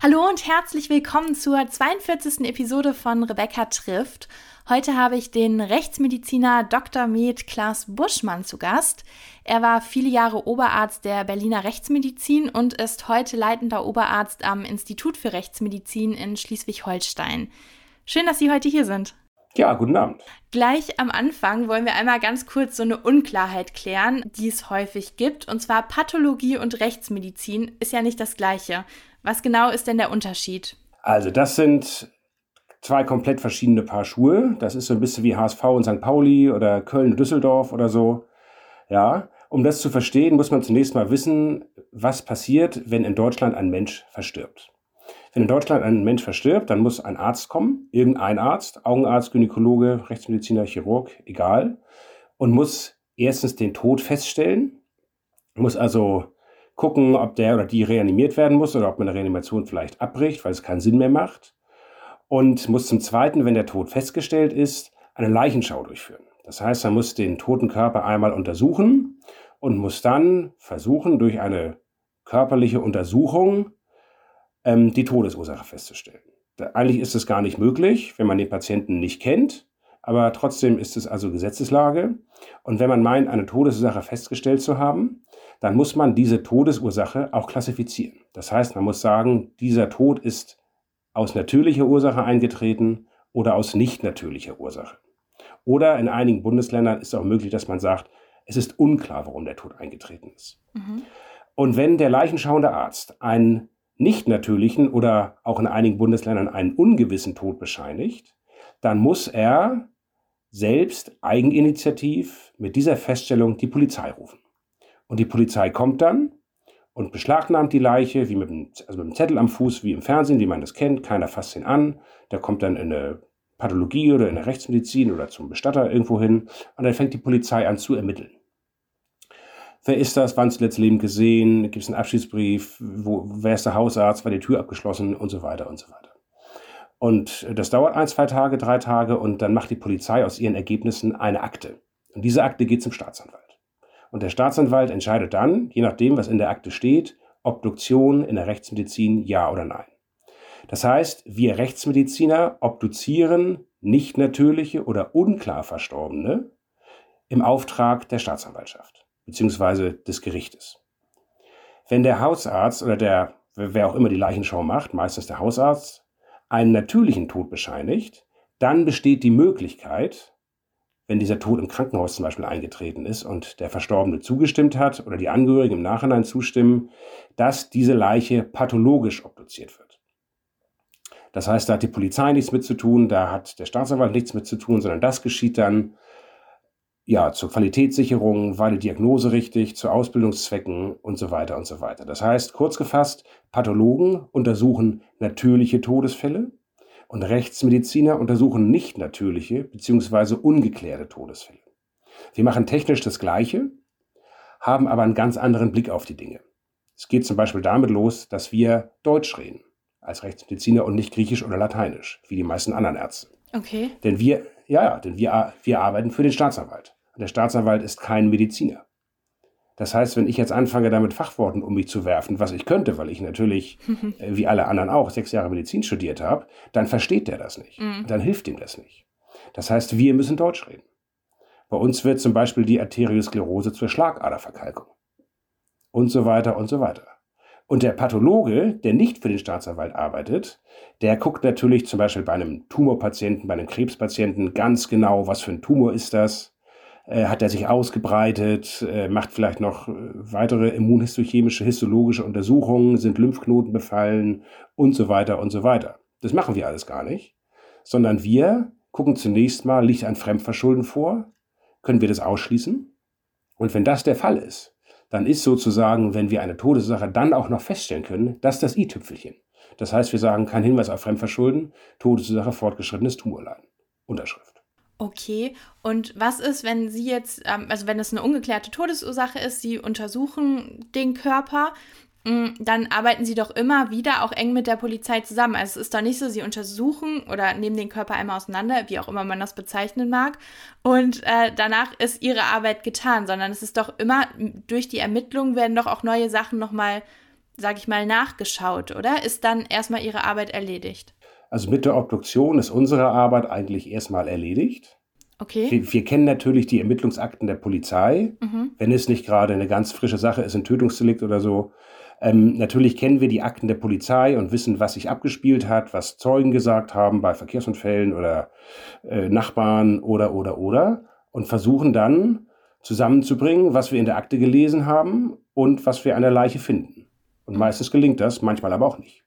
Hallo und herzlich willkommen zur 42. Episode von Rebecca trifft. Heute habe ich den Rechtsmediziner Dr. Med Klaas Buschmann zu Gast. Er war viele Jahre Oberarzt der Berliner Rechtsmedizin und ist heute leitender Oberarzt am Institut für Rechtsmedizin in Schleswig-Holstein. Schön, dass Sie heute hier sind. Ja, guten Abend. Gleich am Anfang wollen wir einmal ganz kurz so eine Unklarheit klären, die es häufig gibt. Und zwar Pathologie und Rechtsmedizin ist ja nicht das gleiche. Was genau ist denn der Unterschied? Also das sind zwei komplett verschiedene Paar Schuhe. Das ist so ein bisschen wie HSV und St. Pauli oder Köln, Düsseldorf oder so. Ja, um das zu verstehen, muss man zunächst mal wissen, was passiert, wenn in Deutschland ein Mensch verstirbt. Wenn in Deutschland ein Mensch verstirbt, dann muss ein Arzt kommen, irgendein Arzt, Augenarzt, Gynäkologe, Rechtsmediziner, Chirurg, egal, und muss erstens den Tod feststellen, muss also gucken, ob der oder die reanimiert werden muss oder ob man eine Reanimation vielleicht abbricht, weil es keinen Sinn mehr macht und muss zum Zweiten, wenn der Tod festgestellt ist, eine Leichenschau durchführen. Das heißt, man muss den toten Körper einmal untersuchen und muss dann versuchen, durch eine körperliche Untersuchung ähm, die Todesursache festzustellen. Da, eigentlich ist es gar nicht möglich, wenn man den Patienten nicht kennt, aber trotzdem ist es also Gesetzeslage. Und wenn man meint, eine Todesursache festgestellt zu haben, dann muss man diese Todesursache auch klassifizieren. Das heißt, man muss sagen, dieser Tod ist aus natürlicher Ursache eingetreten oder aus nicht natürlicher Ursache. Oder in einigen Bundesländern ist es auch möglich, dass man sagt, es ist unklar, warum der Tod eingetreten ist. Mhm. Und wenn der leichenschauende Arzt einen nicht natürlichen oder auch in einigen Bundesländern einen ungewissen Tod bescheinigt, dann muss er selbst eigeninitiativ mit dieser Feststellung die Polizei rufen. Und die Polizei kommt dann und beschlagnahmt die Leiche, wie mit einem, also mit einem Zettel am Fuß, wie im Fernsehen, wie man das kennt. Keiner fasst ihn an. Der kommt dann in eine Pathologie oder in eine Rechtsmedizin oder zum Bestatter irgendwo hin. Und dann fängt die Polizei an zu ermitteln. Wer ist das? Wann zuletzt Leben gesehen? Gibt es einen Abschiedsbrief? Wo, wer ist der Hausarzt? War die Tür abgeschlossen? Und so weiter und so weiter. Und das dauert ein, zwei Tage, drei Tage und dann macht die Polizei aus ihren Ergebnissen eine Akte. Und diese Akte geht zum Staatsanwalt. Und der Staatsanwalt entscheidet dann, je nachdem, was in der Akte steht, Obduktion in der Rechtsmedizin ja oder nein. Das heißt, wir Rechtsmediziner obduzieren nicht natürliche oder unklar Verstorbene im Auftrag der Staatsanwaltschaft bzw. des Gerichtes. Wenn der Hausarzt oder der, wer auch immer die Leichenschau macht, meistens der Hausarzt, einen natürlichen Tod bescheinigt, dann besteht die Möglichkeit, wenn dieser Tod im Krankenhaus zum Beispiel eingetreten ist und der Verstorbene zugestimmt hat oder die Angehörigen im Nachhinein zustimmen, dass diese Leiche pathologisch obduziert wird. Das heißt, da hat die Polizei nichts mit zu tun, da hat der Staatsanwalt nichts mit zu tun, sondern das geschieht dann ja zur Qualitätssicherung, war die Diagnose richtig, zu Ausbildungszwecken und so weiter und so weiter. Das heißt, kurz gefasst, Pathologen untersuchen natürliche Todesfälle, und Rechtsmediziner untersuchen nicht natürliche bzw. ungeklärte Todesfälle. Wir machen technisch das Gleiche, haben aber einen ganz anderen Blick auf die Dinge. Es geht zum Beispiel damit los, dass wir Deutsch reden als Rechtsmediziner und nicht Griechisch oder Lateinisch, wie die meisten anderen Ärzte. Okay. Denn wir, ja, ja, denn wir, wir arbeiten für den Staatsanwalt. Und der Staatsanwalt ist kein Mediziner. Das heißt, wenn ich jetzt anfange, damit Fachworten um mich zu werfen, was ich könnte, weil ich natürlich, äh, wie alle anderen auch, sechs Jahre Medizin studiert habe, dann versteht der das nicht. Mhm. Dann hilft ihm das nicht. Das heißt, wir müssen Deutsch reden. Bei uns wird zum Beispiel die Arteriosklerose zur Schlagaderverkalkung. Und so weiter und so weiter. Und der Pathologe, der nicht für den Staatsanwalt arbeitet, der guckt natürlich zum Beispiel bei einem Tumorpatienten, bei einem Krebspatienten ganz genau, was für ein Tumor ist das, äh, hat er sich ausgebreitet, äh, macht vielleicht noch äh, weitere immunhistochemische, histologische Untersuchungen, sind Lymphknoten befallen und so weiter und so weiter. Das machen wir alles gar nicht, sondern wir gucken zunächst mal, liegt ein Fremdverschulden vor? Können wir das ausschließen? Und wenn das der Fall ist, dann ist sozusagen, wenn wir eine Todesursache dann auch noch feststellen können, das das i-Tüpfelchen. Das heißt, wir sagen kein Hinweis auf Fremdverschulden, Todesursache fortgeschrittenes Tumorleiden. Unterschrift. Okay, und was ist, wenn Sie jetzt, ähm, also wenn es eine ungeklärte Todesursache ist, Sie untersuchen den Körper, mm, dann arbeiten Sie doch immer wieder auch eng mit der Polizei zusammen. Also es ist doch nicht so, Sie untersuchen oder nehmen den Körper einmal auseinander, wie auch immer man das bezeichnen mag, und äh, danach ist Ihre Arbeit getan, sondern es ist doch immer, durch die Ermittlungen werden doch auch neue Sachen nochmal, sag ich mal, nachgeschaut, oder? Ist dann erstmal Ihre Arbeit erledigt? Also mit der Obduktion ist unsere Arbeit eigentlich erstmal erledigt. Okay. Wir, wir kennen natürlich die Ermittlungsakten der Polizei, Mhm. wenn es nicht gerade eine ganz frische Sache ist, ein Tötungsdelikt oder so. Ähm, natürlich kennen wir die Akten der Polizei und wissen, was sich abgespielt hat, was Zeugen gesagt haben bei Verkehrsunfällen oder äh, Nachbarn oder, oder, oder. Und versuchen dann zusammenzubringen, was wir in der Akte gelesen haben und was wir an der Leiche finden. Und meistens gelingt das, manchmal aber auch nicht.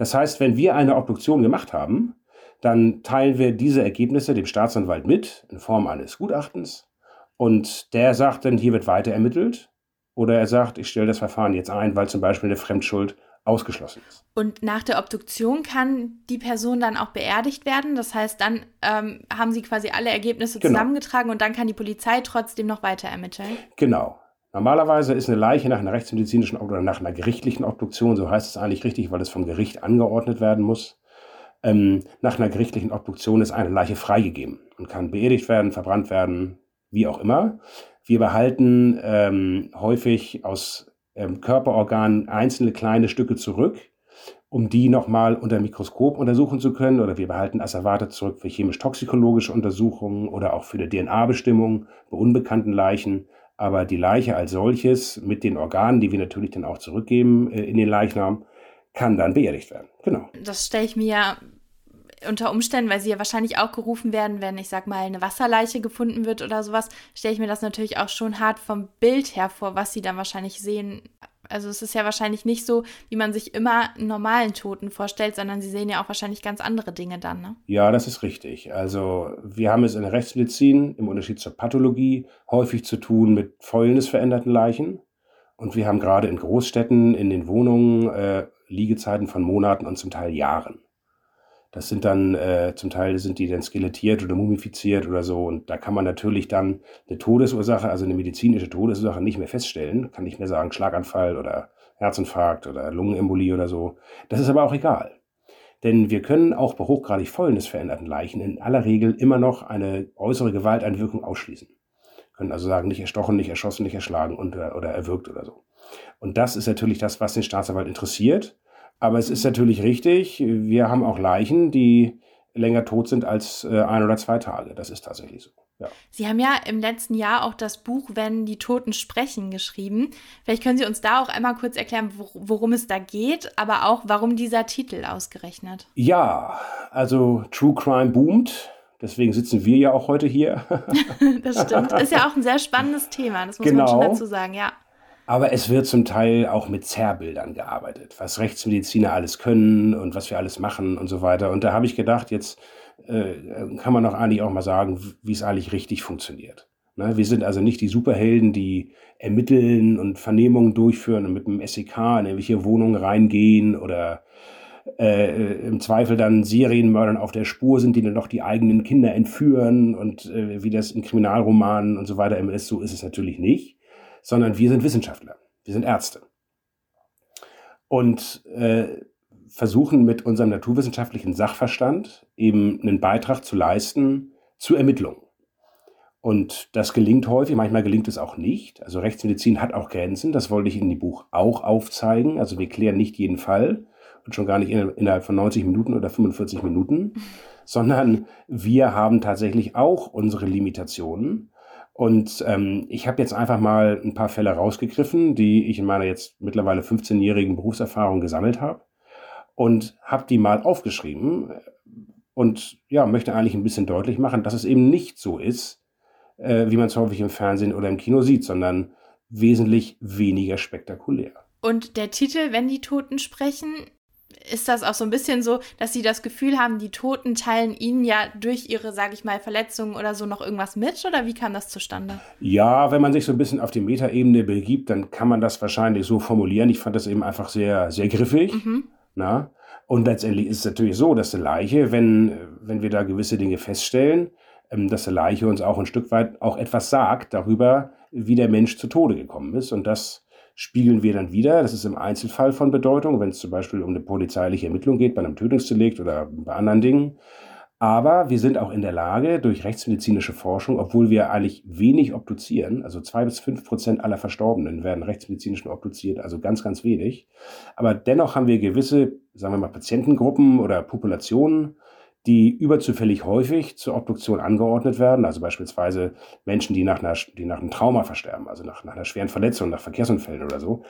Das heißt, wenn wir eine Obduktion gemacht haben, dann teilen wir diese Ergebnisse dem Staatsanwalt mit in Form eines Gutachtens und der sagt dann, hier wird weiter ermittelt oder er sagt, ich stelle das Verfahren jetzt ein, weil zum Beispiel eine Fremdschuld ausgeschlossen ist. Und nach der Obduktion kann die Person dann auch beerdigt werden. Das heißt, dann ähm, haben Sie quasi alle Ergebnisse Genau. zusammengetragen und dann kann die Polizei trotzdem noch weiter ermitteln. Genau. Normalerweise ist eine Leiche nach einer rechtsmedizinischen oder nach einer gerichtlichen Obduktion, so heißt es eigentlich richtig, weil es vom Gericht angeordnet werden muss. Ähm, nach einer gerichtlichen Obduktion ist eine Leiche freigegeben und kann beerdigt werden, verbrannt werden, wie auch immer. Wir behalten ähm, häufig aus ähm, Körperorganen einzelne kleine Stücke zurück, um die nochmal unter Mikroskop untersuchen zu können. Oder wir behalten Asservate zurück für chemisch-toxikologische Untersuchungen oder auch für eine DNA-Bestimmung bei unbekannten Leichen. Aber die Leiche als solches mit den Organen, die wir natürlich dann auch zurückgeben äh, in den Leichnam, kann dann beerdigt werden. Genau. Das stelle ich mir ja unter Umständen, weil sie ja wahrscheinlich auch gerufen werden, wenn ich sag mal eine Wasserleiche gefunden wird oder sowas, stelle ich mir das natürlich auch schon hart vom Bild her vor, was sie dann wahrscheinlich sehen. Also es ist ja wahrscheinlich nicht so, wie man sich immer einen normalen Toten vorstellt, sondern sie sehen ja auch wahrscheinlich ganz andere Dinge dann, ne? Ja, das ist richtig. Also wir haben es in der Rechtsmedizin im Unterschied zur Pathologie häufig zu tun mit fäulnisveränderten Leichen. Und wir haben gerade in Großstädten in den Wohnungen äh, Liegezeiten von Monaten und zum Teil Jahren. Das sind dann, äh, zum Teil sind die dann skelettiert oder mumifiziert oder so. Und da kann man natürlich dann eine Todesursache, also eine medizinische Todesursache nicht mehr feststellen. Kann nicht mehr sagen Schlaganfall oder Herzinfarkt oder Lungenembolie oder so. Das ist aber auch egal. Denn wir können auch bei hochgradig fäulnisveränderten Leichen in aller Regel immer noch eine äußere Gewalteinwirkung ausschließen. Können also sagen, nicht erstochen, nicht erschossen, nicht erschlagen und, oder, oder erwürgt oder so. Und das ist natürlich das, was den Staatsanwalt interessiert. Aber es ist natürlich richtig, wir haben auch Leichen, die länger tot sind als äh, ein oder zwei Tage. Das ist tatsächlich so. Ja. Sie haben ja im letzten Jahr auch das Buch Wenn die Toten sprechen geschrieben. Vielleicht können Sie uns da auch einmal kurz erklären, wor worum es da geht, aber auch warum dieser Titel ausgerechnet. ja, also True Crime boomt. Deswegen sitzen wir ja auch heute hier. das stimmt. Ist ja auch ein sehr spannendes Thema, das muss man Genau. schon dazu sagen, ja. Aber es wird zum Teil auch mit Zerrbildern gearbeitet, was Rechtsmediziner alles können und was wir alles machen und so weiter. Und da habe ich gedacht, jetzt äh, kann man doch eigentlich auch mal sagen, wie es eigentlich richtig funktioniert. Ne? Wir sind also nicht die Superhelden, die ermitteln und Vernehmungen durchführen und mit dem SEK in irgendwelche Wohnungen reingehen oder äh, im Zweifel dann Serienmördern auf der Spur sind, die dann noch die eigenen Kinder entführen und äh, wie das in Kriminalromanen und so weiter immer ist, so ist es natürlich nicht, sondern wir sind Wissenschaftler, wir sind Ärzte und äh, versuchen mit unserem naturwissenschaftlichen Sachverstand eben einen Beitrag zu leisten zu Ermittlungen. Und das gelingt häufig, manchmal gelingt es auch nicht. Also Rechtsmedizin hat auch Grenzen, das wollte ich in dem Buch auch aufzeigen. Also wir klären nicht jeden Fall und schon gar nicht in- innerhalb von 90 Minuten oder 45 Minuten, sondern wir haben tatsächlich auch unsere Limitationen. Und ähm, ich habe jetzt einfach mal ein paar Fälle rausgegriffen, die ich in meiner jetzt mittlerweile 15-jährigen Berufserfahrung gesammelt habe und habe die mal aufgeschrieben und ja, möchte eigentlich ein bisschen deutlich machen, dass es eben nicht so ist, äh, wie man es häufig im Fernsehen oder im Kino sieht, sondern wesentlich weniger spektakulär. Und der Titel, wenn die Toten sprechen, ist das auch so ein bisschen so, dass sie das Gefühl haben, die Toten teilen ihnen ja durch ihre, sage ich mal, Verletzungen oder so noch irgendwas mit? Oder wie kam das zustande? Ja, wenn man sich so ein bisschen auf die Metaebene begibt, dann kann man das wahrscheinlich so formulieren. Ich fand das eben einfach sehr, sehr griffig. Mhm. Na? Und letztendlich ist es natürlich so, dass eine Leiche, wenn, wenn wir da gewisse Dinge feststellen, ähm, dass die Leiche uns auch ein Stück weit auch etwas sagt darüber, wie der Mensch zu Tode gekommen ist. Und das spiegeln wir dann wieder. Das ist im Einzelfall von Bedeutung, wenn es zum Beispiel um eine polizeiliche Ermittlung geht, bei einem Tötungsdelikt oder bei anderen Dingen. Aber wir sind auch in der Lage, durch rechtsmedizinische Forschung, obwohl wir eigentlich wenig obduzieren, also zwei bis fünf Prozent aller Verstorbenen werden rechtsmedizinisch obduziert, also ganz, ganz wenig. Aber dennoch haben wir gewisse, sagen wir mal, Patientengruppen oder Populationen, die überzufällig häufig zur Obduktion angeordnet werden, also beispielsweise Menschen, die nach, einer, die nach einem Trauma versterben, also nach, nach einer schweren Verletzung, nach Verkehrsunfällen oder so.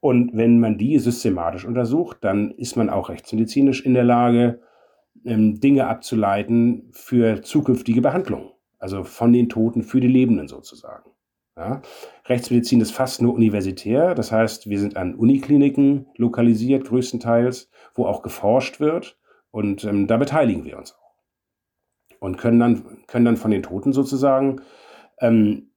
Und wenn man die systematisch untersucht, dann ist man auch rechtsmedizinisch in der Lage, ähm, Dinge abzuleiten für zukünftige Behandlungen. Also von den Toten für die Lebenden sozusagen. Ja. Rechtsmedizin ist fast nur universitär. Das heißt, wir sind an Unikliniken lokalisiert, größtenteils, wo auch geforscht wird. Und ähm, da beteiligen wir uns auch. Und können dann, können dann von den Toten sozusagen ähm,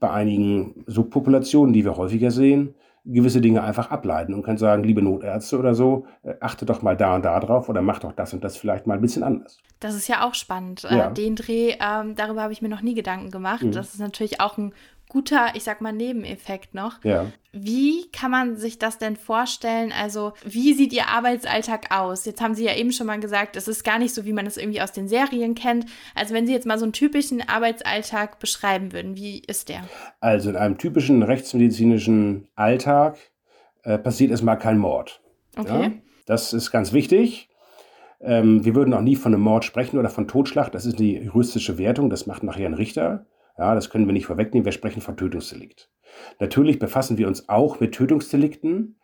bei einigen Subpopulationen, die wir häufiger sehen, gewisse Dinge einfach ableiten und kann sagen, liebe Notärzte oder so, äh, achte doch mal da und da drauf oder mach doch das und das vielleicht mal ein bisschen anders. Das ist ja auch spannend. Äh, ja. den Dreh, ähm, darüber habe ich mir noch nie Gedanken gemacht. Mhm. Das ist natürlich auch ein guter, ich sag mal, Nebeneffekt noch. Ja. Wie kann man sich das denn vorstellen? Also, wie sieht Ihr Arbeitsalltag aus? Jetzt haben Sie ja eben schon mal gesagt, es ist gar nicht so, wie man es irgendwie aus den Serien kennt. Also, wenn Sie jetzt mal so einen typischen Arbeitsalltag beschreiben würden, wie ist der? Also, in einem typischen rechtsmedizinischen Alltag äh, passiert erstmal kein Mord. Okay. Ja? Das ist ganz wichtig. Ähm, wir würden auch nie von einem Mord sprechen oder von Totschlag. Das ist die juristische Wertung. Das macht nachher ein Richter. Ja, das können wir nicht vorwegnehmen. Wir sprechen von Tötungsdelikt. Natürlich befassen wir uns auch mit Tötungsdelikten,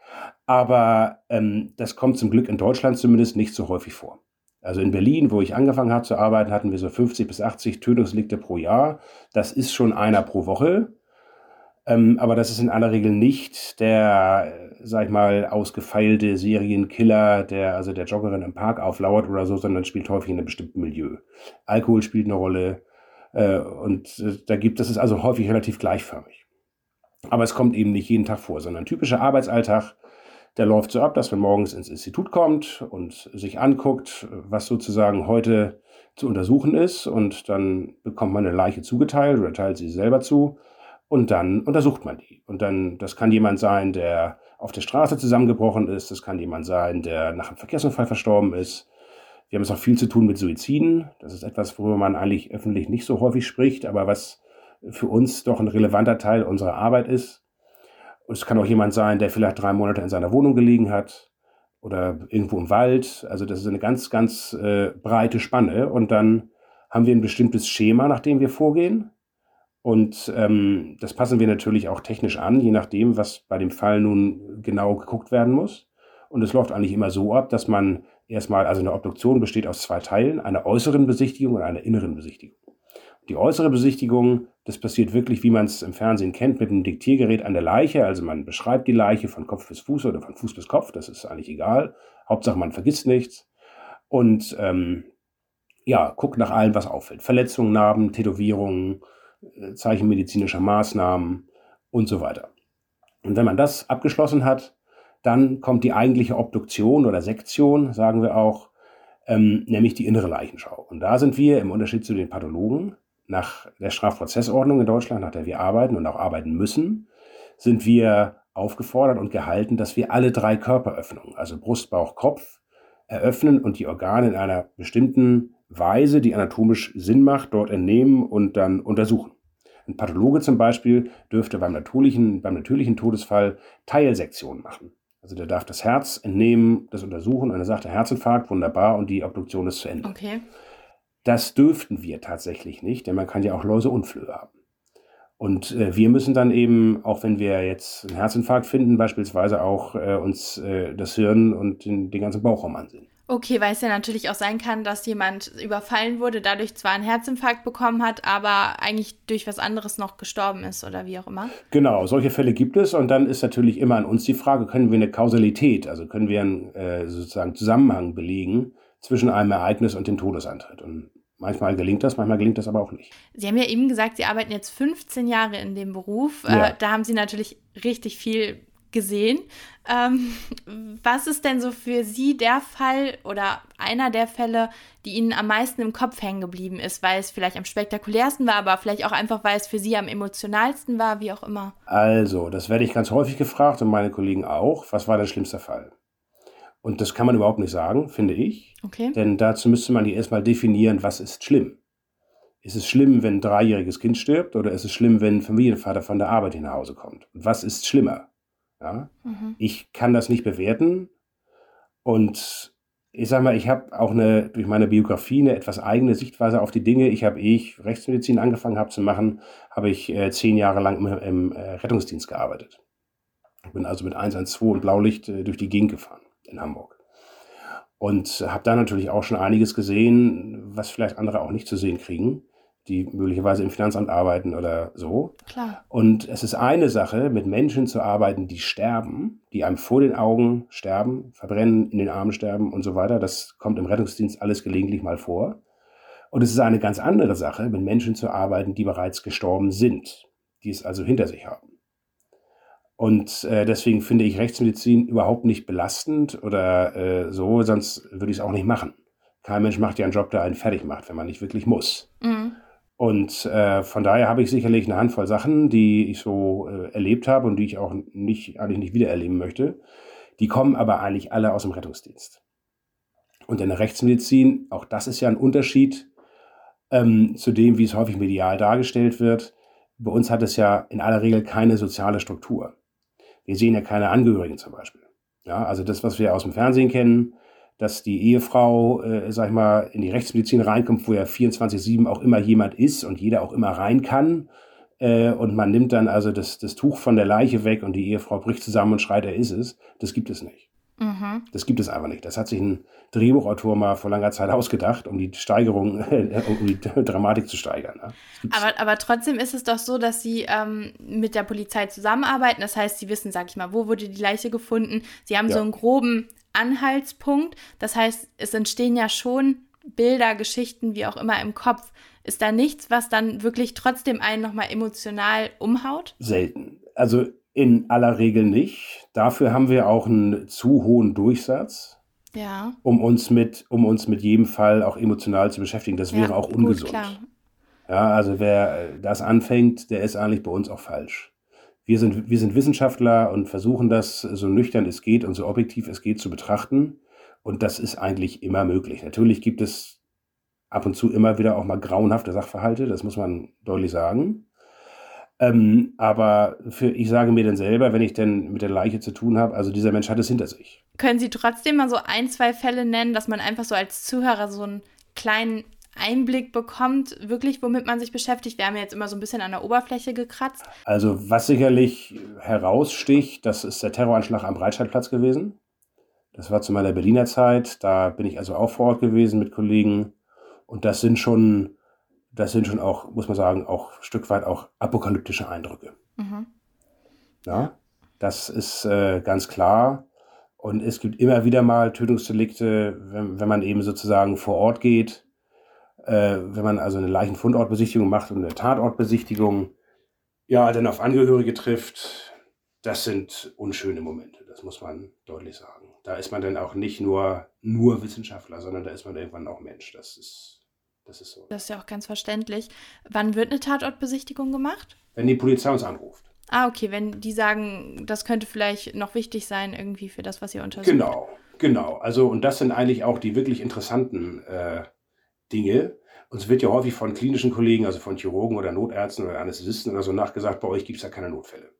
aber ähm, das kommt zum Glück in Deutschland zumindest nicht so häufig vor. Also in Berlin, wo ich angefangen habe zu arbeiten, hatten wir so 50 bis 80 Tötungsdelikte pro Jahr. Das ist schon einer pro Woche. Ähm, aber das ist in aller Regel nicht der, sag ich mal, ausgefeilte Serienkiller, der also der Joggerin im Park auflauert oder so, sondern spielt häufig in einem bestimmten Milieu. Alkohol spielt eine Rolle, und äh, da gibt es also häufig relativ gleichförmig. Aber es kommt eben nicht jeden Tag vor, sondern ein typischer Arbeitsalltag, der läuft so ab, dass man morgens ins Institut kommt und sich anguckt, was sozusagen heute zu untersuchen ist. Und dann bekommt man eine Leiche zugeteilt oder teilt sie selber zu. Und dann untersucht man die. Und dann, das kann jemand sein, der auf der Straße zusammengebrochen ist. Das kann jemand sein, der nach einem Verkehrsunfall verstorben ist. Wir haben es auch viel zu tun mit Suiziden. Das ist etwas, worüber man eigentlich öffentlich nicht so häufig spricht, aber was für uns doch ein relevanter Teil unserer Arbeit ist. es kann auch jemand sein, der vielleicht drei Monate in seiner Wohnung gelegen hat oder irgendwo im Wald. Also das ist eine ganz, ganz äh, breite Spanne. Und dann haben wir ein bestimmtes Schema, nach dem wir vorgehen. Und ähm, das passen wir natürlich auch technisch an, je nachdem, was bei dem Fall nun genau geguckt werden muss. Und es läuft eigentlich immer so ab, dass man erstmal, also eine Obduktion besteht aus zwei Teilen, einer äußeren Besichtigung und einer inneren Besichtigung. Die äußere Besichtigung, das passiert wirklich, wie man es im Fernsehen kennt, mit einem Diktiergerät an der Leiche. Also man beschreibt die Leiche von Kopf bis Fuß oder von Fuß bis Kopf, das ist eigentlich egal. Hauptsache man vergisst nichts. Und ähm, ja, guckt nach allem, was auffällt. Verletzungen, Narben, Tätowierungen, äh, Zeichen medizinischer Maßnahmen und so weiter. Und wenn man das abgeschlossen hat, dann kommt die eigentliche Obduktion oder Sektion, sagen wir auch, ähm, nämlich die innere Leichenschau. Und da sind wir im Unterschied zu den Pathologen nach der Strafprozessordnung in Deutschland, nach der wir arbeiten und auch arbeiten müssen, sind wir aufgefordert und gehalten, dass wir alle drei Körperöffnungen, also Brust, Bauch, Kopf, eröffnen und die Organe in einer bestimmten Weise, die anatomisch Sinn macht, dort entnehmen und dann untersuchen. Ein Pathologe zum Beispiel dürfte beim natürlichen, beim natürlichen Todesfall Teilsektionen machen. Also der darf das Herz entnehmen, das untersuchen und er sagt, der Herzinfarkt, wunderbar, und die Obduktion ist zu Ende. Okay. Das dürften wir tatsächlich nicht, denn man kann ja auch Läuse und Flöhe haben. Und äh, wir müssen dann eben, auch wenn wir jetzt einen Herzinfarkt finden, beispielsweise auch äh, uns äh, das Hirn und den, den ganzen Bauchraum ansehen. Okay, weil es ja natürlich auch sein kann, dass jemand überfallen wurde, dadurch zwar einen Herzinfarkt bekommen hat, aber eigentlich durch was anderes noch gestorben ist oder wie auch immer. Genau, solche Fälle gibt es und dann ist natürlich immer an uns die Frage, können wir eine Kausalität, also können wir einen äh, sozusagen Zusammenhang belegen zwischen einem Ereignis und dem Todesantritt. Und manchmal gelingt das, manchmal gelingt das aber auch nicht. Sie haben ja eben gesagt, Sie arbeiten jetzt 15 Jahre in dem Beruf. Äh, ja. Äh, da haben Sie natürlich richtig viel gesehen. Ähm, was ist denn so für Sie der Fall oder einer der Fälle, die Ihnen am meisten im Kopf hängen geblieben ist, weil es vielleicht am spektakulärsten war, aber vielleicht auch einfach, weil es für Sie am emotionalsten war, wie auch immer? Also, das werde ich ganz häufig gefragt und meine Kollegen auch. Was war der schlimmste Fall? Und das kann man überhaupt nicht sagen, finde ich. Okay. Denn dazu müsste man erstmal definieren, was ist schlimm. Ist es schlimm, wenn ein dreijähriges Kind stirbt oder ist es schlimm, wenn ein Familienvater von der Arbeit nach Hause kommt? Und was ist schlimmer? Ja? Mhm. Ich kann das nicht bewerten und ich sage mal, ich habe auch eine, durch meine Biografie eine etwas eigene Sichtweise auf die Dinge. Ich habe, ehe ich Rechtsmedizin angefangen habe zu machen, habe ich äh, zehn Jahre lang im, im äh, Rettungsdienst gearbeitet. Ich bin also mit 112 und Blaulicht äh, durch die Gegend gefahren in Hamburg. Und habe da natürlich auch schon einiges gesehen, was vielleicht andere auch nicht zu sehen kriegen die möglicherweise im Finanzamt arbeiten oder so. Klar. Und es ist eine Sache, mit Menschen zu arbeiten, die sterben, die einem vor den Augen sterben, verbrennen, in den Armen sterben und so weiter. Das kommt im Rettungsdienst alles gelegentlich mal vor. Und es ist eine ganz andere Sache, mit Menschen zu arbeiten, die bereits gestorben sind, die es also hinter sich haben. Und äh, deswegen finde ich Rechtsmedizin überhaupt nicht belastend oder äh, so, sonst würde ich es auch nicht machen. Kein Mensch macht ja einen Job, der einen fertig macht, wenn man nicht wirklich muss. Mhm. Und äh, von daher habe ich sicherlich eine Handvoll Sachen, die ich so äh, erlebt habe und die ich auch nicht, eigentlich nicht wieder erleben möchte. Die kommen aber eigentlich alle aus dem Rettungsdienst. Und in der Rechtsmedizin, auch das ist ja ein Unterschied ähm, zu dem, wie es häufig medial dargestellt wird. Bei uns hat es ja in aller Regel keine soziale Struktur. Wir sehen ja keine Angehörigen zum Beispiel. Ja, also das, was wir aus dem Fernsehen kennen, dass die Ehefrau, äh, sag ich mal, in die Rechtsmedizin reinkommt, wo ja 24-7 auch immer jemand ist und jeder auch immer rein kann. Äh, und man nimmt dann also das, das Tuch von der Leiche weg und die Ehefrau bricht zusammen und schreit, er ist es. Das gibt es nicht. Mhm. Das gibt es einfach nicht. Das hat sich ein Drehbuchautor mal vor langer Zeit ausgedacht, um die Steigerung, um die Dramatik zu steigern. Aber, aber trotzdem ist es doch so, dass Sie ähm, mit der Polizei zusammenarbeiten. Das heißt, Sie wissen, sag ich mal, wo wurde die Leiche gefunden. Sie haben ja. so einen groben Anhaltspunkt. Das heißt, es entstehen ja schon Bilder, Geschichten, wie auch immer im Kopf. Ist da nichts, was dann wirklich trotzdem einen nochmal emotional umhaut? Selten. Also in aller Regel nicht. Dafür haben wir auch einen zu hohen Durchsatz. Ja. Um uns mit, um uns mit jedem Fall auch emotional zu beschäftigen. Das wäre ja, auch ungesund. Gut, ja, also wer das anfängt, der ist eigentlich bei uns auch falsch wir sind, wir sind Wissenschaftler und versuchen das so nüchtern es geht und so objektiv es geht zu betrachten. Und das ist eigentlich immer möglich. Natürlich gibt es ab und zu immer wieder auch mal grauenhafte Sachverhalte, das muss man deutlich sagen. Ähm, aber für, ich sage mir dann selber, wenn ich denn mit der Leiche zu tun habe, also dieser Mensch hat es hinter sich. Können Sie trotzdem mal so ein, zwei Fälle nennen, dass man einfach so als Zuhörer so einen kleinen Einblick bekommt, wirklich, womit man sich beschäftigt. Wir haben ja jetzt immer so ein bisschen an der Oberfläche gekratzt. Also was sicherlich heraussticht, das ist der Terroranschlag am Breitscheidplatz gewesen. Das war zu meiner Berliner Zeit. Da bin ich also auch vor Ort gewesen mit Kollegen. Und das sind schon, das sind schon auch, muss man sagen, auch ein Stück weit auch apokalyptische Eindrücke. Mhm. Ja, das ist äh, ganz klar. Und es gibt immer wieder mal Tötungsdelikte, wenn, wenn man eben sozusagen vor Ort geht äh, wenn man also eine Leichenfundortbesichtigung macht und eine Tatortbesichtigung, ja, dann auf Angehörige trifft, das sind unschöne Momente, das muss man deutlich sagen. Da ist man dann auch nicht nur, nur Wissenschaftler, sondern da ist man irgendwann auch Mensch. Das ist, das ist so. Das ist ja auch ganz verständlich. Wann wird eine Tatortbesichtigung gemacht? Wenn die Polizei uns anruft. Ah, okay, wenn die sagen, das könnte vielleicht noch wichtig sein, irgendwie für das, was ihr untersucht. Genau, genau. Also, und das sind eigentlich auch die wirklich interessanten äh, Dinge. Und es wird ja häufig von klinischen Kollegen, also von Chirurgen oder Notärzten oder Anästhesisten oder so nachgesagt, bei euch gibt es ja keine Notfälle.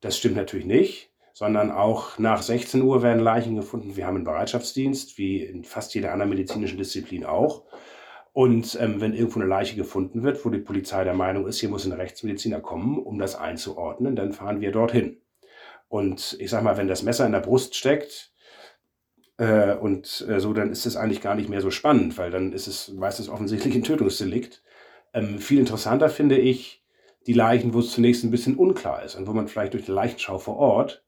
Das stimmt natürlich nicht, sondern auch nach 16 Uhr werden Leichen gefunden. Wir haben einen Bereitschaftsdienst, wie in fast jeder anderen medizinischen Disziplin auch. Und ähm, wenn irgendwo eine Leiche gefunden wird, wo die Polizei der Meinung ist, hier muss ein Rechtsmediziner kommen, um das einzuordnen, dann fahren wir dorthin. Und ich sag mal, wenn das Messer in der Brust steckt, äh, und äh, so, dann ist es eigentlich gar nicht mehr so spannend, weil dann ist es meistens offensichtlich ein Tötungsdelikt. Ähm, viel interessanter finde ich die Leichen, wo es zunächst ein bisschen unklar ist und wo man vielleicht durch die Leichenschau vor Ort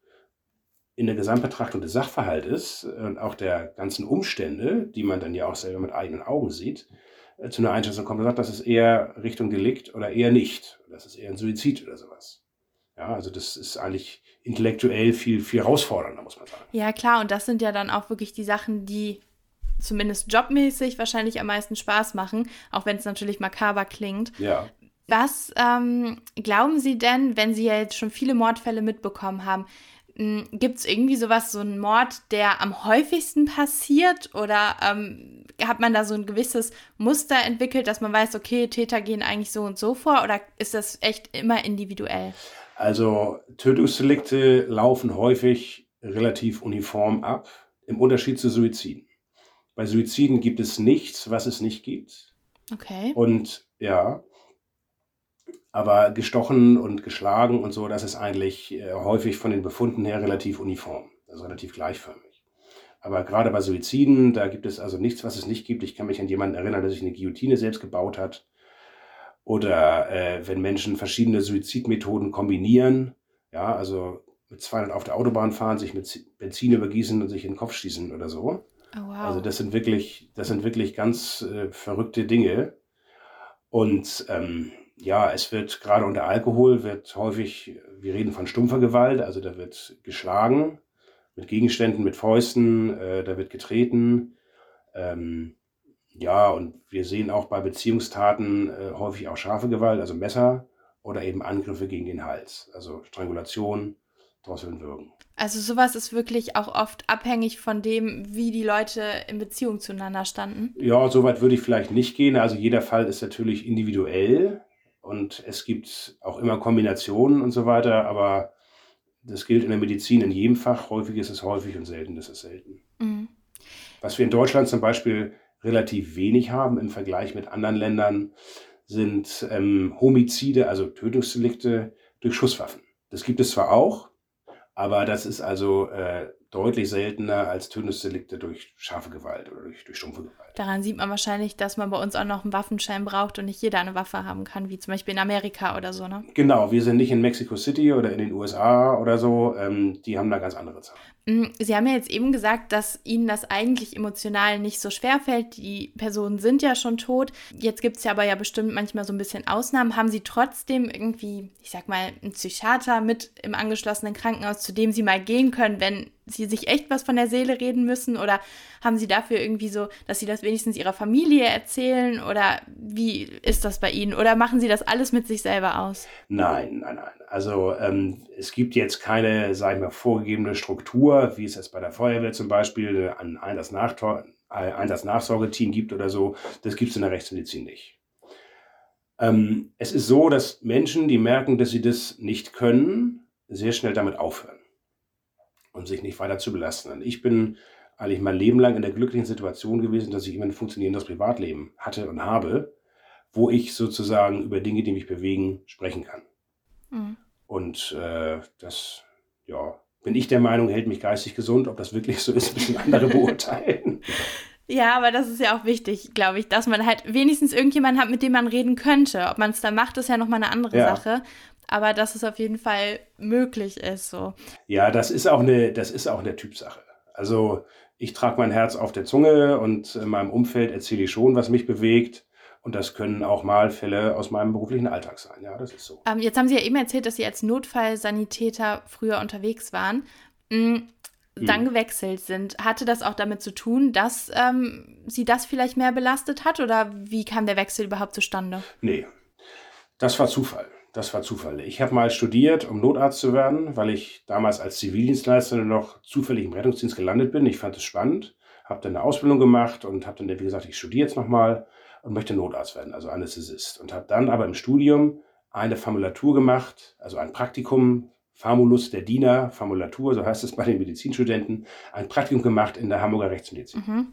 in der Gesamtbetrachtung des Sachverhaltes und auch der ganzen Umstände, die man dann ja auch selber mit eigenen Augen sieht, äh, zu einer Einschätzung kommt und sagt, das ist eher Richtung Delikt oder eher nicht. Das ist eher ein Suizid oder sowas. Ja, also das ist eigentlich intellektuell viel, viel herausfordernder, muss man sagen. Ja, klar, und das sind ja dann auch wirklich die Sachen, die zumindest jobmäßig wahrscheinlich am meisten Spaß machen, auch wenn es natürlich makaber klingt. Ja. Was ähm, glauben Sie denn, wenn Sie ja jetzt schon viele Mordfälle mitbekommen haben, hm, Gibt es irgendwie sowas, so einen Mord, der am häufigsten passiert? Oder ähm, hat man da so ein gewisses Muster entwickelt, dass man weiß, okay, Täter gehen eigentlich so und so vor? Oder ist das echt immer individuell? Also Tötungsdelikte laufen häufig relativ uniform ab, im Unterschied zu Suiziden. Bei Suiziden gibt es nichts, was es nicht gibt. Okay. Und ja, aber gestochen und geschlagen und so, das ist eigentlich äh, häufig von den Befunden her relativ uniform, also relativ gleichförmig. Aber gerade bei Suiziden, da gibt es also nichts, was es nicht gibt. Ich kann mich an jemanden erinnern, der sich eine Guillotine selbst gebaut hat. Oder äh, wenn Menschen verschiedene Suizidmethoden kombinieren, ja, also mit 200 auf der Autobahn fahren, sich mit Benzin übergießen und sich in den Kopf schießen oder so. Oh, wow. Also das sind wirklich, das sind wirklich ganz äh, verrückte Dinge. Und ähm, ja, es wird gerade unter Alkohol wird häufig, wir reden von stumpfer Gewalt, also da wird geschlagen mit Gegenständen, mit Fäusten, äh, da wird getreten. Ähm, ja, und wir sehen auch bei Beziehungstaten äh, häufig auch scharfe Gewalt, also Messer oder eben Angriffe gegen den Hals, also Strangulation, Drosseln, Würgen. Also sowas ist wirklich auch oft abhängig von dem, wie die Leute in Beziehung zueinander standen. Ja, so weit würde ich vielleicht nicht gehen. Also jeder Fall ist natürlich individuell und es gibt auch immer Kombinationen und so weiter, aber das gilt in der Medizin in jedem Fach. Häufig ist es häufig und selten ist es selten. Mhm. Was wir in Deutschland zum Beispiel relativ wenig haben im Vergleich mit anderen Ländern, sind ähm, Homizide, also Tötungsdelikte durch Schusswaffen. Das gibt es zwar auch, aber das ist also äh, deutlich seltener als Tötungsdelikte durch scharfe Gewalt oder durch, durch stumpfe Gewalt. Daran sieht man wahrscheinlich, dass man bei uns auch noch einen Waffenschein braucht und nicht jeder eine Waffe haben kann, wie zum Beispiel in Amerika oder so, ne? Genau, wir sind nicht in Mexico City oder in den USA oder so. Ähm, die haben da ganz andere Zahlen. Mm, Sie haben ja jetzt eben gesagt, dass Ihnen das eigentlich emotional nicht so schwer fällt. Die Personen sind ja schon tot. Jetzt gibt es ja aber ja bestimmt manchmal so ein bisschen Ausnahmen. Haben Sie trotzdem irgendwie, ich sag mal, einen Psychiater mit im angeschlossenen Krankenhaus, zu dem Sie mal gehen können, wenn sie sich echt was von der Seele reden müssen? Oder haben sie dafür irgendwie so, dass sie das wenigstens ihrer Familie erzählen? Oder wie ist das bei ihnen? Oder machen sie das alles mit sich selber aus? Nein, nein, nein. Also ähm, es gibt jetzt keine, sag ich mal, vorgegebene Struktur, wie es jetzt bei der Feuerwehr zum Beispiel ein Einsatznachsorgeteam gibt oder so. Das gibt es in der Rechtsmedizin nicht. Ähm, es ist so, dass Menschen, die merken, dass sie das nicht können, sehr schnell damit aufhören und sich nicht weiter zu belasten. Und ich bin eigentlich mein Leben lang in der glücklichen Situation gewesen, dass ich immer ein funktionierendes Privatleben hatte und habe, wo ich sozusagen über Dinge, die mich bewegen, sprechen kann. Mhm. Und äh, das, ja, bin ich der Meinung, hält mich geistig gesund. Ob das wirklich so ist, müssen andere beurteilen. Ja, aber das ist ja auch wichtig, glaube ich, dass man halt wenigstens irgendjemanden hat, mit dem man reden könnte. Ob man es dann macht, ist ja nochmal eine andere ja. Sache aber dass es auf jeden Fall möglich ist. So. Ja, das ist auch eine, das ist auch eine Typsache. Also ich trage mein Herz auf der Zunge und in meinem Umfeld erzähle ich schon, was mich bewegt. Und das können auch mal Fälle aus meinem beruflichen Alltag sein. Ja, das ist so. Ähm, jetzt haben Sie ja eben erzählt, dass Sie als Notfallsanitäter früher unterwegs waren. Mhm dann hm. gewechselt sind. Hatte das auch damit zu tun, dass ähm, sie das vielleicht mehr belastet hat oder wie kam der Wechsel überhaupt zustande? Nee, das war Zufall. Das war Zufall. Ich habe mal studiert, um Notarzt zu werden, weil ich damals als Zivildienstleister noch zufällig im Rettungsdienst gelandet bin. Ich fand es spannend, habe dann eine Ausbildung gemacht und habe dann, wie gesagt, ich studiere jetzt nochmal und möchte Notarzt werden, also Anästhesist. Und habe dann aber im Studium eine Formulatur gemacht, also ein Praktikum, Famulus der Diener, Formulatur, so heißt es bei den Medizinstudenten, ein Praktikum gemacht in der Hamburger Rechtsmedizin. Mhm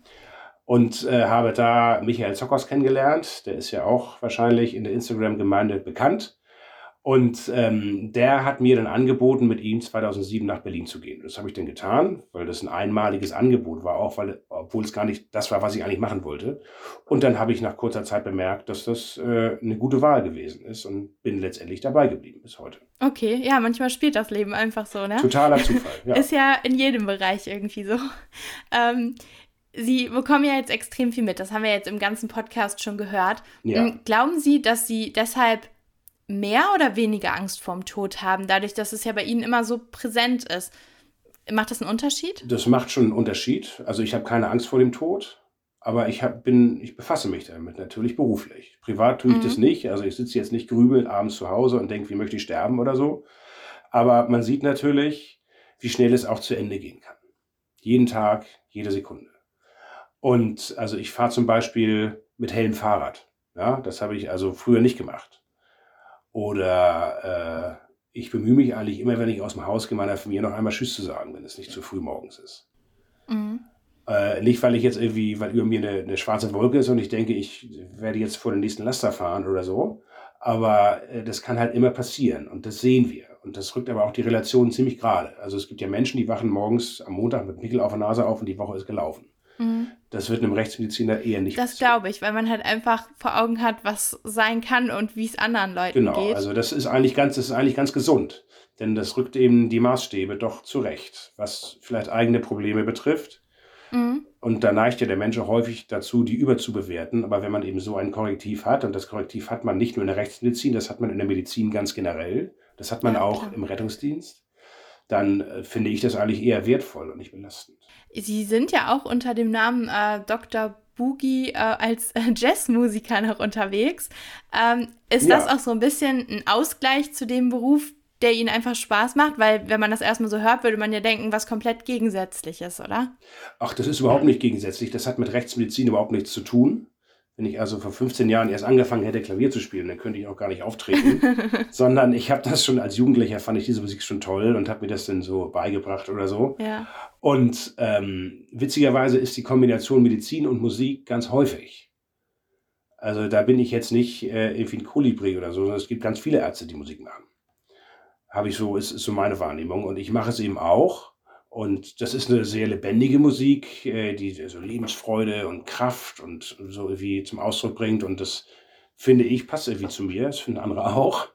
und äh, habe da Michael Zockers kennengelernt. Der ist ja auch wahrscheinlich in der Instagram-Gemeinde bekannt. Und ähm, der hat mir dann angeboten, mit ihm 2007 nach Berlin zu gehen. Das habe ich dann getan, weil das ein einmaliges Angebot war, auch weil, obwohl es gar nicht das war, was ich eigentlich machen wollte. Und dann habe ich nach kurzer Zeit bemerkt, dass das äh, eine gute Wahl gewesen ist und bin letztendlich dabei geblieben bis heute. Okay, ja, manchmal spielt das Leben einfach so, ne? Totaler Zufall. Ja. ist ja in jedem Bereich irgendwie so. Ähm, Sie bekommen ja jetzt extrem viel mit. Das haben wir jetzt im ganzen Podcast schon gehört. Ja. Glauben Sie, dass Sie deshalb mehr oder weniger Angst vorm Tod haben, dadurch, dass es ja bei Ihnen immer so präsent ist. Macht das einen Unterschied? Das macht schon einen Unterschied. Also ich habe keine Angst vor dem Tod, aber ich hab, bin, ich befasse mich damit natürlich beruflich. Privat tue ich mhm. das nicht. Also ich sitze jetzt nicht grübelnd abends zu Hause und denke, wie möchte ich sterben oder so. Aber man sieht natürlich, wie schnell es auch zu Ende gehen kann. Jeden Tag, jede Sekunde. Und also ich fahre zum Beispiel mit hellem Fahrrad. Ja, das habe ich also früher nicht gemacht. Oder äh, ich bemühe mich eigentlich immer, wenn ich aus dem Haus gehe, meiner Familie noch einmal Tschüss zu sagen, wenn es nicht zu früh morgens ist. Mhm. Äh, nicht, weil ich jetzt irgendwie, weil über mir eine, eine, schwarze Wolke ist und ich denke, ich werde jetzt vor den nächsten Laster fahren oder so. Aber äh, das kann halt immer passieren und das sehen wir. Und das rückt aber auch die Relation ziemlich gerade. Also es gibt ja Menschen, die wachen morgens am Montag mit Pickel auf der Nase auf und die Woche ist gelaufen. Mhm. Das wird einem Rechtsmediziner eher nicht Das glaube ich, weil man halt einfach vor Augen hat, was sein kann und wie es anderen Leuten genau, geht. Genau, also das ist eigentlich ganz, das ist eigentlich ganz gesund. Denn das rückt eben die Maßstäbe doch zurecht, was vielleicht eigene Probleme betrifft. Mhm. Und da neigt ja der Mensch häufig dazu, die überzubewerten. Aber wenn man eben so ein Korrektiv hat, und das Korrektiv hat man nicht nur in der Rechtsmedizin, das hat man in der Medizin ganz generell, das hat man ja, auch klar. im Rettungsdienst, dann äh, finde ich das eigentlich eher wertvoll und nicht belastend. Sie sind ja auch unter dem Namen äh, Dr. Boogie äh, als äh, Jazzmusiker noch unterwegs. Ähm, ist ja. das auch so ein bisschen ein Ausgleich zu dem Beruf, der Ihnen einfach Spaß macht? Weil, wenn man das erstmal so hört, würde man ja denken, was komplett Gegensätzliches, oder? Ach, das ist überhaupt nicht gegensätzlich. Das hat mit Rechtsmedizin überhaupt nichts zu tun. Wenn ich also vor 15 Jahren erst angefangen hätte, Klavier zu spielen, dann könnte ich auch gar nicht auftreten. Sondern ich habe das schon als Jugendlicher, fand ich diese Musik schon toll und habe mir das dann so beigebracht oder so. Ja. Und ähm, witzigerweise ist die Kombination Medizin und Musik ganz häufig. Also da bin ich jetzt nicht äh, irgendwie ein Kolibri oder so, sondern es gibt ganz viele Ärzte, die Musik machen. Habe ich so, ist, ist so meine Wahrnehmung. Und ich mache es eben auch. Und das ist eine sehr lebendige Musik, äh, die so Lebensfreude und Kraft und so irgendwie zum Ausdruck bringt. Und das finde ich passt irgendwie zu mir, das finden andere auch.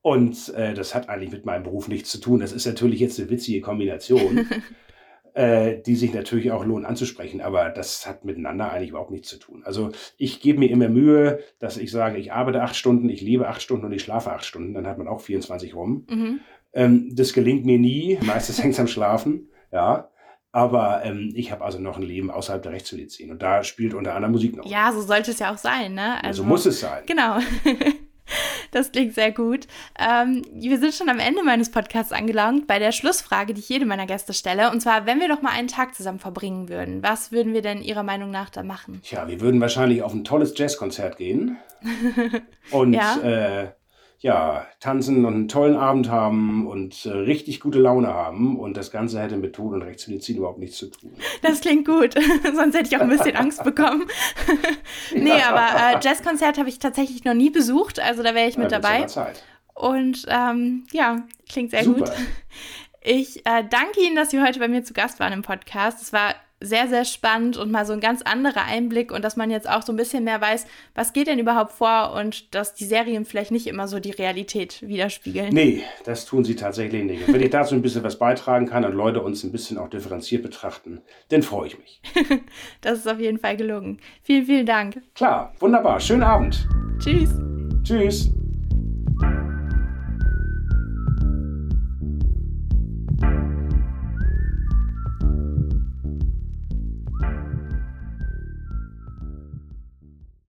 Und äh, das hat eigentlich mit meinem Beruf nichts zu tun. Das ist natürlich jetzt eine witzige Kombination, äh, die sich natürlich auch lohnt anzusprechen, aber das hat miteinander eigentlich überhaupt nichts zu tun. Also ich gebe mir immer Mühe, dass ich sage, ich arbeite acht Stunden, ich lebe acht Stunden und ich schlafe acht Stunden, dann hat man auch 24 rum. Mhm. Ähm, das gelingt mir nie, meistens hängt es am Schlafen ja. Aber ähm, ich habe also noch ein Leben außerhalb der Rechtsmedizin und da spielt unter anderem Musik noch. Ja, so sollte es ja auch sein, ne? Also, ja, so muss es sein. Genau. Das klingt sehr gut. Ähm, wir sind schon am Ende meines Podcasts angelangt bei der Schlussfrage, die ich jedem meiner Gäste stelle. Und zwar, wenn wir doch mal einen Tag zusammen verbringen würden, was würden wir denn Ihrer Meinung nach da machen? Tja, wir würden wahrscheinlich auf ein tolles Jazzkonzert gehen. Und ja. äh, ja, tanzen und einen tollen Abend haben und äh, richtig gute Laune haben. Und das Ganze hätte mit Tod und Rechtsmedizin überhaupt nichts zu tun. Das klingt gut. Sonst hätte ich auch ein bisschen Angst bekommen. nee, aber äh, Jazzkonzert habe ich tatsächlich noch nie besucht. Also da wäre ich mit ja, dabei. Zeit. Und ähm, ja, klingt sehr Super. gut. Ich äh, danke Ihnen, dass Sie heute bei mir zu Gast waren im Podcast. Es war sehr, sehr spannend und mal so ein ganz anderer Einblick und dass man jetzt auch so ein bisschen mehr weiß, was geht denn überhaupt vor und dass die Serien vielleicht nicht immer so die Realität widerspiegeln. Nee, das tun sie tatsächlich nicht. Und wenn ich dazu ein bisschen was beitragen kann und Leute uns ein bisschen auch differenziert betrachten, dann freue ich mich. das ist auf jeden Fall gelungen. Vielen, vielen Dank. Klar, wunderbar. Schönen Abend. Tschüss. Tschüss.